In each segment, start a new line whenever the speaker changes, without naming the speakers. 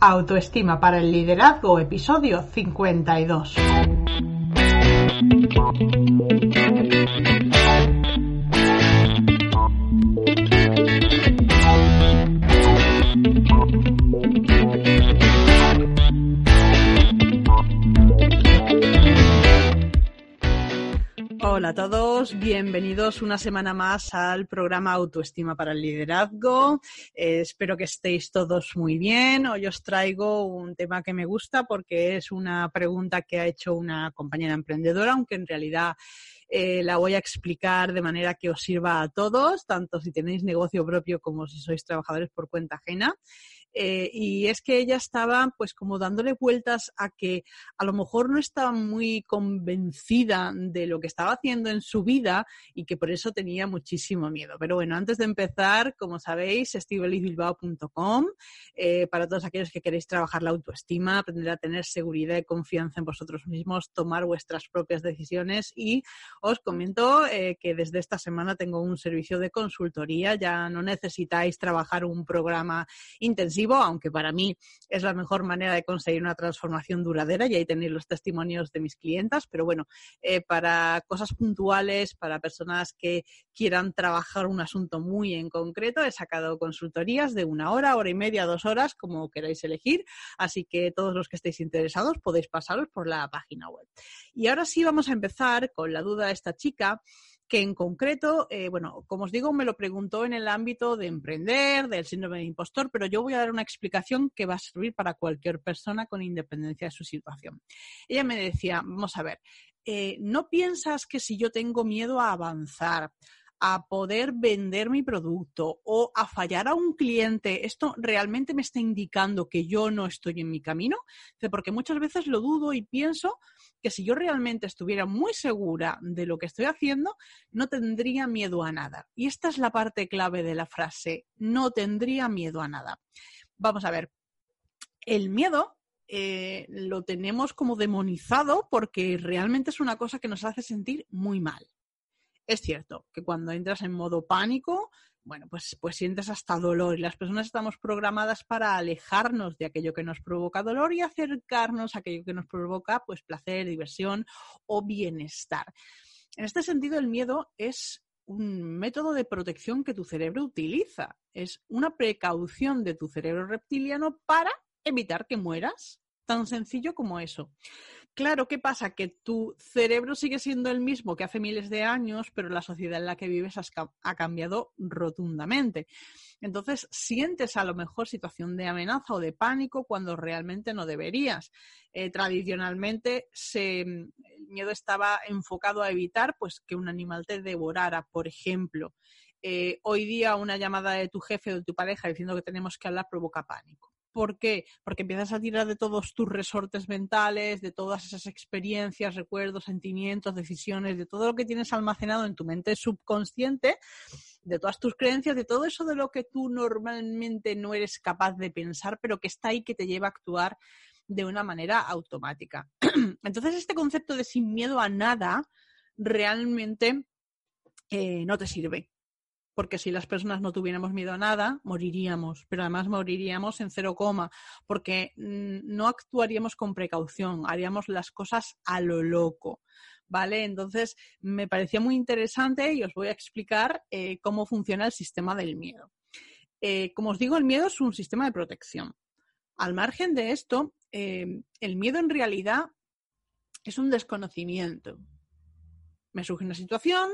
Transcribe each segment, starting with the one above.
Autoestima para el liderazgo, episodio 52. Hola a todos, bienvenidos una semana más al programa Autoestima para el Liderazgo. Eh, espero que estéis todos muy bien. Hoy os traigo un tema que me gusta porque es una pregunta que ha hecho una compañera emprendedora, aunque en realidad eh, la voy a explicar de manera que os sirva a todos, tanto si tenéis negocio propio como si sois trabajadores por cuenta ajena. Eh, y es que ella estaba pues como dándole vueltas a que a lo mejor no estaba muy convencida de lo que estaba haciendo en su vida y que por eso tenía muchísimo miedo. Pero bueno, antes de empezar, como sabéis, estivalizbilbao.com eh, para todos aquellos que queréis trabajar la autoestima, aprender a tener seguridad y confianza en vosotros mismos, tomar vuestras propias decisiones y os comento eh, que desde esta semana tengo un servicio de consultoría, ya no necesitáis trabajar un programa intensivo aunque para mí es la mejor manera de conseguir una transformación duradera y ahí tenéis los testimonios de mis clientas, pero bueno, eh, para cosas puntuales, para personas que quieran trabajar un asunto muy en concreto, he sacado consultorías de una hora, hora y media, dos horas, como queráis elegir, así que todos los que estéis interesados podéis pasaros por la página web. Y ahora sí vamos a empezar con la duda de esta chica que en concreto, eh, bueno, como os digo, me lo preguntó en el ámbito de emprender, del síndrome de impostor, pero yo voy a dar una explicación que va a servir para cualquier persona con independencia de su situación. Ella me decía, vamos a ver, eh, ¿no piensas que si yo tengo miedo a avanzar, a poder vender mi producto o a fallar a un cliente, esto realmente me está indicando que yo no estoy en mi camino? Porque muchas veces lo dudo y pienso que si yo realmente estuviera muy segura de lo que estoy haciendo, no tendría miedo a nada. Y esta es la parte clave de la frase, no tendría miedo a nada. Vamos a ver, el miedo eh, lo tenemos como demonizado porque realmente es una cosa que nos hace sentir muy mal. Es cierto que cuando entras en modo pánico, bueno, pues, pues sientes hasta dolor y las personas estamos programadas para alejarnos de aquello que nos provoca dolor y acercarnos a aquello que nos provoca pues placer, diversión o bienestar. En este sentido, el miedo es un método de protección que tu cerebro utiliza. Es una precaución de tu cerebro reptiliano para evitar que mueras. Tan sencillo como eso. Claro, ¿qué pasa? Que tu cerebro sigue siendo el mismo que hace miles de años, pero la sociedad en la que vives ha cambiado rotundamente. Entonces, sientes a lo mejor situación de amenaza o de pánico cuando realmente no deberías. Eh, tradicionalmente, el miedo estaba enfocado a evitar pues, que un animal te devorara, por ejemplo. Eh, hoy día una llamada de tu jefe o de tu pareja diciendo que tenemos que hablar provoca pánico. ¿Por qué? Porque empiezas a tirar de todos tus resortes mentales, de todas esas experiencias, recuerdos, sentimientos, decisiones, de todo lo que tienes almacenado en tu mente subconsciente, de todas tus creencias, de todo eso de lo que tú normalmente no eres capaz de pensar, pero que está ahí que te lleva a actuar de una manera automática. Entonces, este concepto de sin miedo a nada realmente eh, no te sirve porque si las personas no tuviéramos miedo a nada, moriríamos, pero además moriríamos en cero coma, porque mm, no actuaríamos con precaución, haríamos las cosas a lo loco. ¿Vale? Entonces, me parecía muy interesante y os voy a explicar eh, cómo funciona el sistema del miedo. Eh, como os digo, el miedo es un sistema de protección. Al margen de esto, eh, el miedo en realidad es un desconocimiento. Me surge una situación,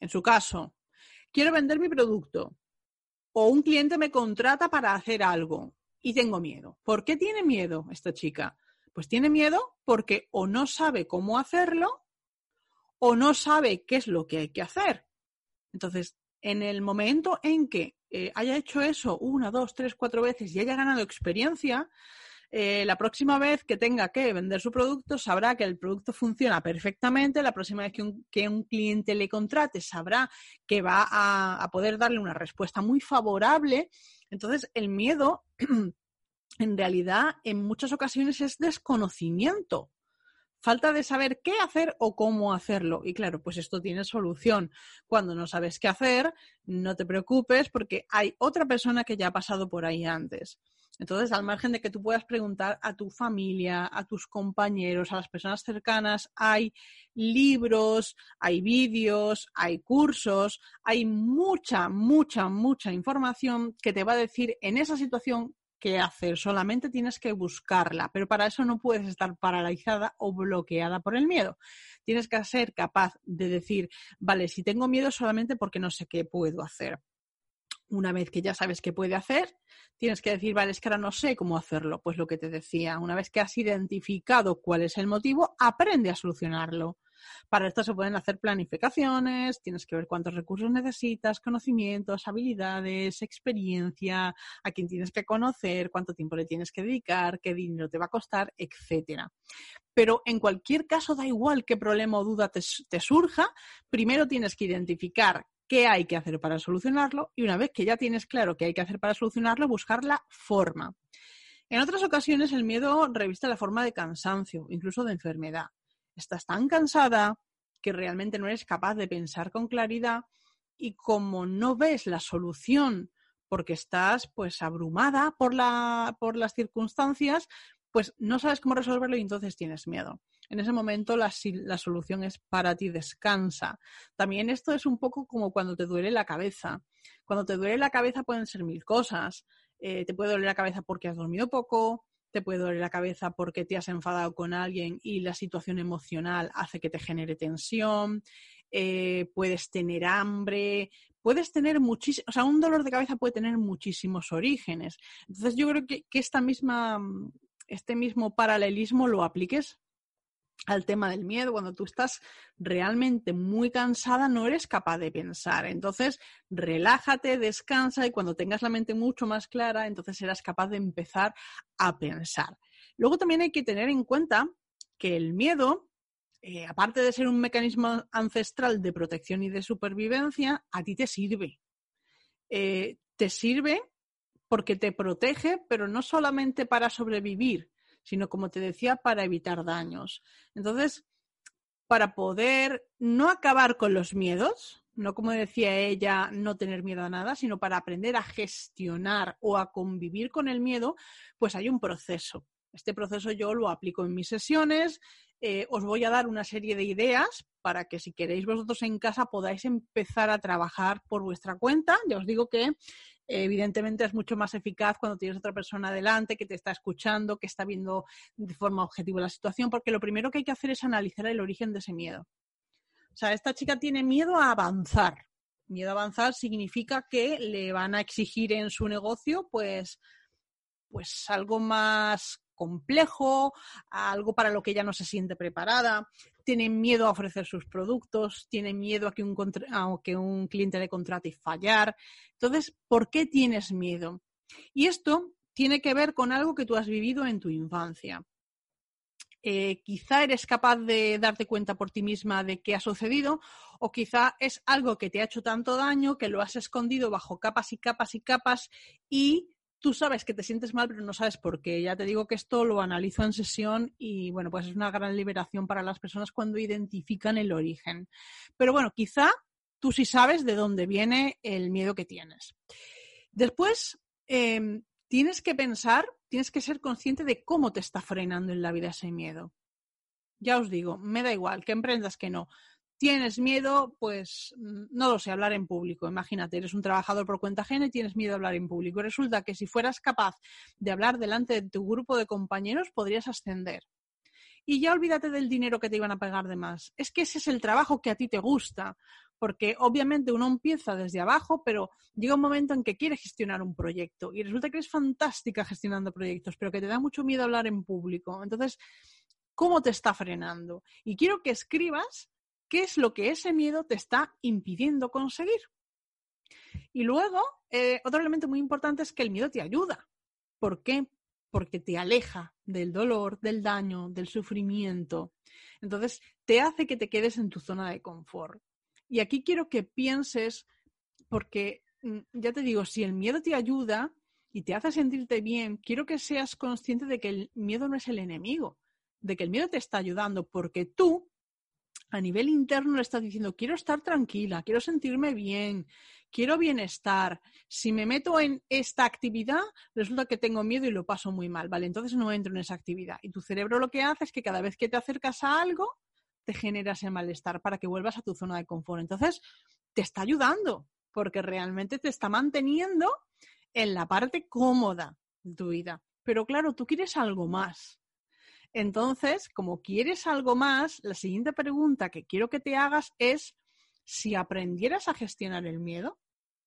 en su caso, quiero vender mi producto o un cliente me contrata para hacer algo y tengo miedo. ¿Por qué tiene miedo esta chica? Pues tiene miedo porque o no sabe cómo hacerlo o no sabe qué es lo que hay que hacer. Entonces, en el momento en que eh, haya hecho eso una, dos, tres, cuatro veces y haya ganado experiencia, Eh, la próxima vez que tenga que vender su producto, sabrá que el producto funciona perfectamente. La próxima vez que un, cliente le contrate, sabrá que va a, poder darle una respuesta muy favorable. Entonces, el miedo, en realidad, en muchas ocasiones es desconocimiento falta de saber qué hacer o cómo hacerlo. Y claro, pues esto tiene solución. Cuando no sabes qué hacer, no te preocupes porque hay otra persona que ya ha pasado por ahí antes. Entonces, al margen de que tú puedas preguntar a tu familia, a tus compañeros, a las personas cercanas, hay libros, hay vídeos, hay cursos, hay mucha, mucha, mucha información que te va a decir en esa situación qué hacer. Solamente tienes que buscarla, pero para eso no puedes estar paralizada o bloqueada por el miedo. Tienes que ser capaz de decir, vale, si tengo miedo solamente porque no sé qué puedo hacer. Una vez que ya sabes qué puede hacer, tienes que decir, vale, es que ahora no sé cómo hacerlo. Pues lo que te decía, una vez que has identificado cuál es el motivo, aprende a solucionarlo. Para esto se pueden hacer planificaciones, tienes que ver cuántos recursos necesitas, conocimientos, habilidades, experiencia, a quién tienes que conocer, cuánto tiempo le tienes que dedicar, qué dinero te va a costar, etcétera. Pero en cualquier caso, da igual qué problema o duda te, te surja, primero tienes que identificar qué hay que hacer para solucionarlo y una vez que ya tienes claro qué hay que hacer para solucionarlo, buscar la forma. En otras ocasiones el miedo reviste la forma de cansancio, incluso de enfermedad. Estás tan cansada que realmente no eres capaz de pensar con claridad y como no ves la solución porque estás pues abrumada por, la, por las circunstancias, pues no sabes cómo resolverlo y entonces tienes miedo en ese momento la, solución es para ti, descansa. También esto es un poco como cuando te duele la cabeza. Cuando te duele la cabeza pueden ser mil cosas. Eh, te puede doler la cabeza porque has dormido poco, te puede doler la cabeza porque te has enfadado con alguien y la situación emocional hace que te genere tensión, eh, puedes tener hambre, puedes tener muchísimos, o sea, un dolor de cabeza puede tener muchísimos orígenes. Entonces yo creo que, que esta misma, este mismo paralelismo lo apliques al tema del miedo, cuando tú estás realmente muy cansada, no eres capaz de pensar. Entonces, relájate, descansa y cuando tengas la mente mucho más clara, entonces serás capaz de empezar a pensar. Luego también hay que tener en cuenta que el miedo, eh, aparte de ser un mecanismo ancestral de protección y de supervivencia, a ti te sirve. Eh, te sirve porque te protege, pero no solamente para sobrevivir, sino como te decía, para evitar daños. Entonces, para poder no acabar con los miedos, no como decía ella, no tener miedo a nada, sino para aprender a gestionar o a convivir con el miedo, pues hay un proceso. Este proceso yo lo aplico en mis sesiones. Eh, os voy a dar una serie de ideas para que si queréis vosotros en casa podáis empezar a trabajar por vuestra cuenta. Ya os digo que evidentemente es mucho más eficaz cuando tienes otra persona delante que te está escuchando, que está viendo de forma objetiva la situación, porque lo primero que hay que hacer es analizar el origen de ese miedo. O sea, esta chica tiene miedo a avanzar. Miedo a avanzar significa que le van a exigir en su negocio, pues, pues algo más complejo, algo para lo que ella no se siente preparada, tiene miedo a ofrecer sus productos, tiene miedo a que un, a que un cliente le contrate y fallar. Entonces, ¿por qué tienes miedo? Y esto tiene que ver con algo que tú has vivido en tu infancia. Eh, quizá eres capaz de darte cuenta por ti misma de qué ha sucedido o quizá es algo que te ha hecho tanto daño que lo has escondido bajo capas y capas y capas y tú sabes que te sientes mal, pero no sabes por qué. Ya te digo que esto lo analizo en sesión y bueno, pues es una gran liberación para las personas cuando identifican el origen. Pero bueno, quizá tú sí sabes de dónde viene el miedo que tienes. Después, em, tienes que pensar, tienes que ser consciente de cómo te está frenando en la vida ese miedo. Ya os digo, me da igual, que emprendas que no tienes miedo, pues mm, no lo sé, hablar en público. Imagínate, eres un trabajador por cuenta ajena y tienes miedo a hablar en público. resulta que si fueras capaz de hablar delante de tu grupo de compañeros, podrías ascender. Y ya olvídate del dinero que te iban a pagar de más. Es que ese es el trabajo que a ti te gusta, porque obviamente uno empieza desde abajo, pero llega un momento en que quiere gestionar un proyecto y resulta que eres fantástica gestionando proyectos, pero que te da mucho miedo hablar en público. Entonces, ¿cómo te está frenando? Y quiero que escribas qué es lo que ese miedo te está impidiendo conseguir. Y luego, eh, otro elemento muy importante es que el miedo te ayuda. ¿Por qué? porque te aleja del dolor, del daño, del sufrimiento. Entonces, te hace que te quedes en tu zona de confort. Y aquí quiero que pienses, porque mm, ya te digo, si el miedo te ayuda y te hace sentirte bien, quiero que seas consciente de que el miedo no es el enemigo, de que el miedo te está ayudando, porque tú a nivel interno le estás diciendo, quiero estar tranquila, quiero sentirme bien, quiero bienestar. Si me meto en esta actividad, resulta que tengo miedo y lo paso muy mal, ¿vale? Entonces no entro en esa actividad. Y tu cerebro lo que hace es que cada vez que te acercas a algo, te genera ese malestar para que vuelvas a tu zona de confort. Entonces, te está ayudando, porque realmente te está manteniendo en la parte cómoda de tu vida. Pero claro, tú quieres algo más. Entonces, como quieres algo más, la siguiente pregunta que quiero que te hagas es si aprendieras a gestionar el miedo,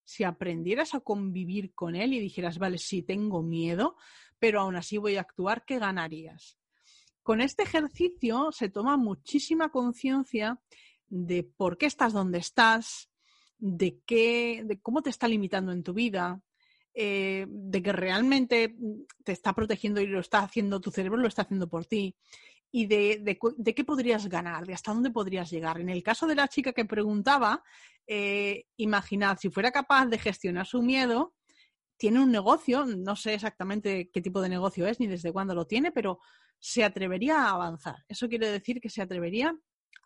si aprendieras a convivir con él y dijeras, vale, sí tengo miedo, pero aún así voy a actuar, ¿qué ganarías? Con este ejercicio se toma muchísima conciencia de por qué estás donde estás, de qué, de cómo te está limitando en tu vida, eh, de que realmente te está protegiendo y lo está haciendo, tu cerebro lo está haciendo por ti, y de, de, qué podrías ganar, de hasta dónde podrías llegar. En el caso de la chica que preguntaba, eh, imaginad, si fuera capaz de gestionar su miedo, tiene un negocio, no sé exactamente qué tipo de negocio es ni desde cuándo lo tiene, pero se atrevería a avanzar. Eso quiere decir que se atrevería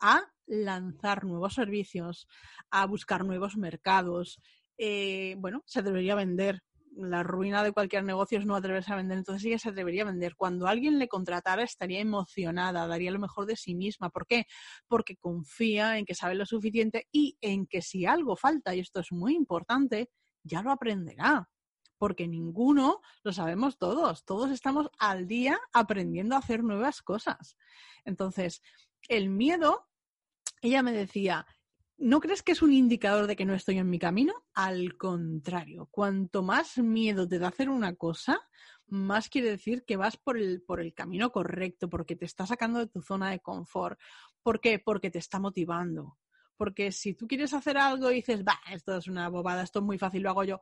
a lanzar nuevos servicios, a buscar nuevos mercados. Eh, bueno, se atrevería a vender la ruina de cualquier negocio es no atreverse a vender, entonces ella se atrevería a vender. Cuando alguien le contratara estaría emocionada, daría lo mejor de sí misma. ¿Por qué? Porque confía en que sabe lo suficiente y en que si algo falta, y esto es muy importante, ya lo aprenderá. Porque ninguno lo sabemos todos, todos estamos al día aprendiendo a hacer nuevas cosas. Entonces, el miedo, ella me decía, ¿No crees que es un indicador de que no estoy en mi camino? Al contrario, cuanto más miedo te da hacer una cosa, más quiere decir que vas por el, por el camino correcto, porque te está sacando de tu zona de confort. ¿Por qué? Porque te está motivando. Porque si tú quieres hacer algo y dices, va, esto es una bobada, esto es muy fácil, lo hago yo.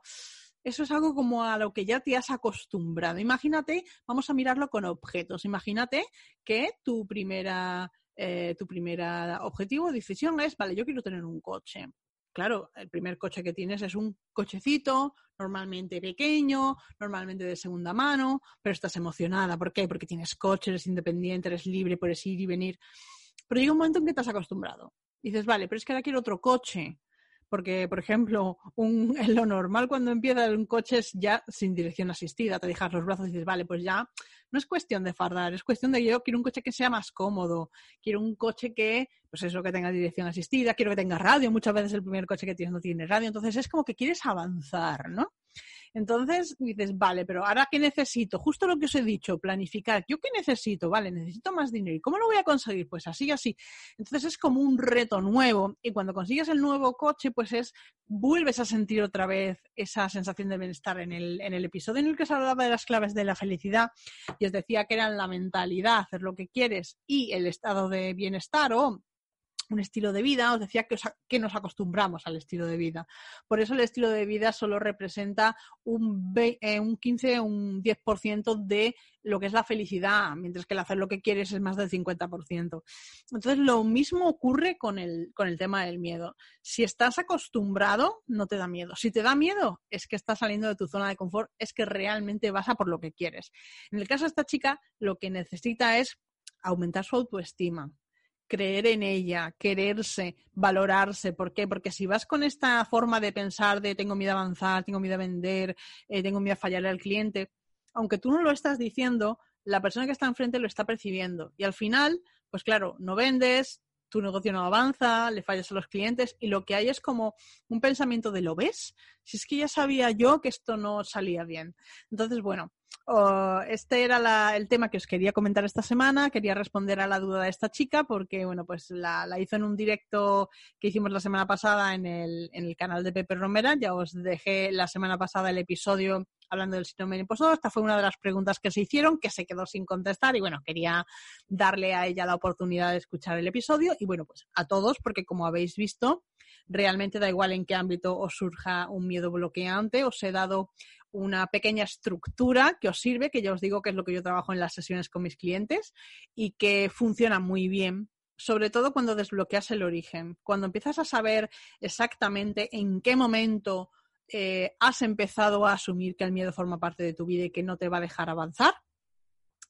Eso es algo como a lo que ya te has acostumbrado. Imagínate, vamos a mirarlo con objetos. Imagínate que tu primera eh, tu primer objetivo decisión es, vale, yo quiero tener un coche. Claro, el primer coche que tienes es un cochecito, normalmente pequeño, normalmente de segunda mano, pero estás emocionada. ¿Por qué? Porque tienes coche, eres independiente, eres libre, puedes ir y venir. Pero llega un momento en que te has acostumbrado. dices, vale, pero es que ahora quiero otro coche. Porque, por ejemplo, lo normal cuando empieza un coche es ya sin dirección asistida. Te dejas los brazos y dices, vale, pues ya no es cuestión de fardar, es cuestión de yo quiero un coche que sea más cómodo, quiero un coche que, pues eso, que tenga dirección asistida, quiero que tenga radio. Muchas veces el primer coche que tienes no tiene radio. Entonces es como que quieres avanzar, ¿no? Entonces dices, vale, pero ahora qué necesito? Justo lo que os he dicho, planificar. ¿Yo qué necesito? Vale, necesito más dinero. ¿Y cómo lo voy a conseguir? Pues así, así. Entonces es como un reto nuevo. Y cuando consigues el nuevo coche, pues es, vuelves a sentir otra vez esa sensación de bienestar. En el, en el episodio en el que se hablaba de las claves de la felicidad, y os decía que eran la mentalidad, hacer lo que quieres y el estado de bienestar o un estilo de vida, os decía que, que, nos acostumbramos al estilo de vida. Por eso el estilo de vida solo representa un, eh, un 15, un 10% de lo que es la felicidad, mientras que el hacer lo que quieres es más del 50%. Entonces, lo mismo ocurre con el, con el tema del miedo. Si estás acostumbrado, no te da miedo. Si te da miedo, es que estás saliendo de tu zona de confort, es que realmente vas a por lo que quieres. En el caso de esta chica, lo que necesita es aumentar su autoestima, creer en ella, quererse, valorarse. ¿Por qué? Porque si vas con esta forma de pensar de tengo miedo a avanzar, tengo miedo a vender, eh, tengo miedo a fallarle al cliente, aunque tú no lo estás diciendo, la persona que está enfrente lo está percibiendo. Y al final, pues claro, no vendes, tu negocio no avanza, le fallas a los clientes y lo que hay es como un pensamiento de ¿lo ves? Si es que ya sabía yo que esto no salía bien. Entonces, bueno, este era el tema que os quería comentar esta semana. Quería responder a la duda de esta chica porque, bueno, pues la, hizo en un directo que hicimos la semana pasada en el, en el canal de Pepe Romera. Ya os dejé la semana pasada el episodio hablando del síndrome impostor. Esta fue una de las preguntas que se hicieron, que se quedó sin contestar y bueno, quería darle a ella la oportunidad de escuchar el episodio y bueno, pues a todos, porque como habéis visto, realmente da igual en qué ámbito os surja un miedo bloqueante, os he dado una pequeña estructura que os sirve, que ya os digo que es lo que yo trabajo en las sesiones con mis clientes y que funciona muy bien sobre todo cuando desbloqueas el origen, cuando empiezas a saber exactamente en qué momento eh, has empezado a asumir que el miedo forma parte de tu vida y que no te va a dejar avanzar,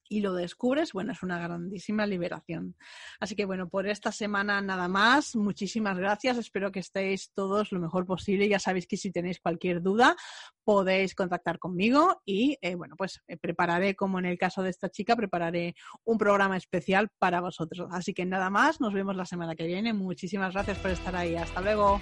y lo descubres, bueno, es una grandísima liberación. Así que bueno, por esta semana nada más. Muchísimas gracias. Espero que estéis todos lo mejor posible. Ya sabéis que si tenéis cualquier duda podéis contactar conmigo y eh, bueno, pues eh, prepararé, como en el caso de esta chica, prepararé un programa especial para vosotros. Así que nada más, nos vemos la semana que viene. Muchísimas gracias por estar ahí. Hasta luego.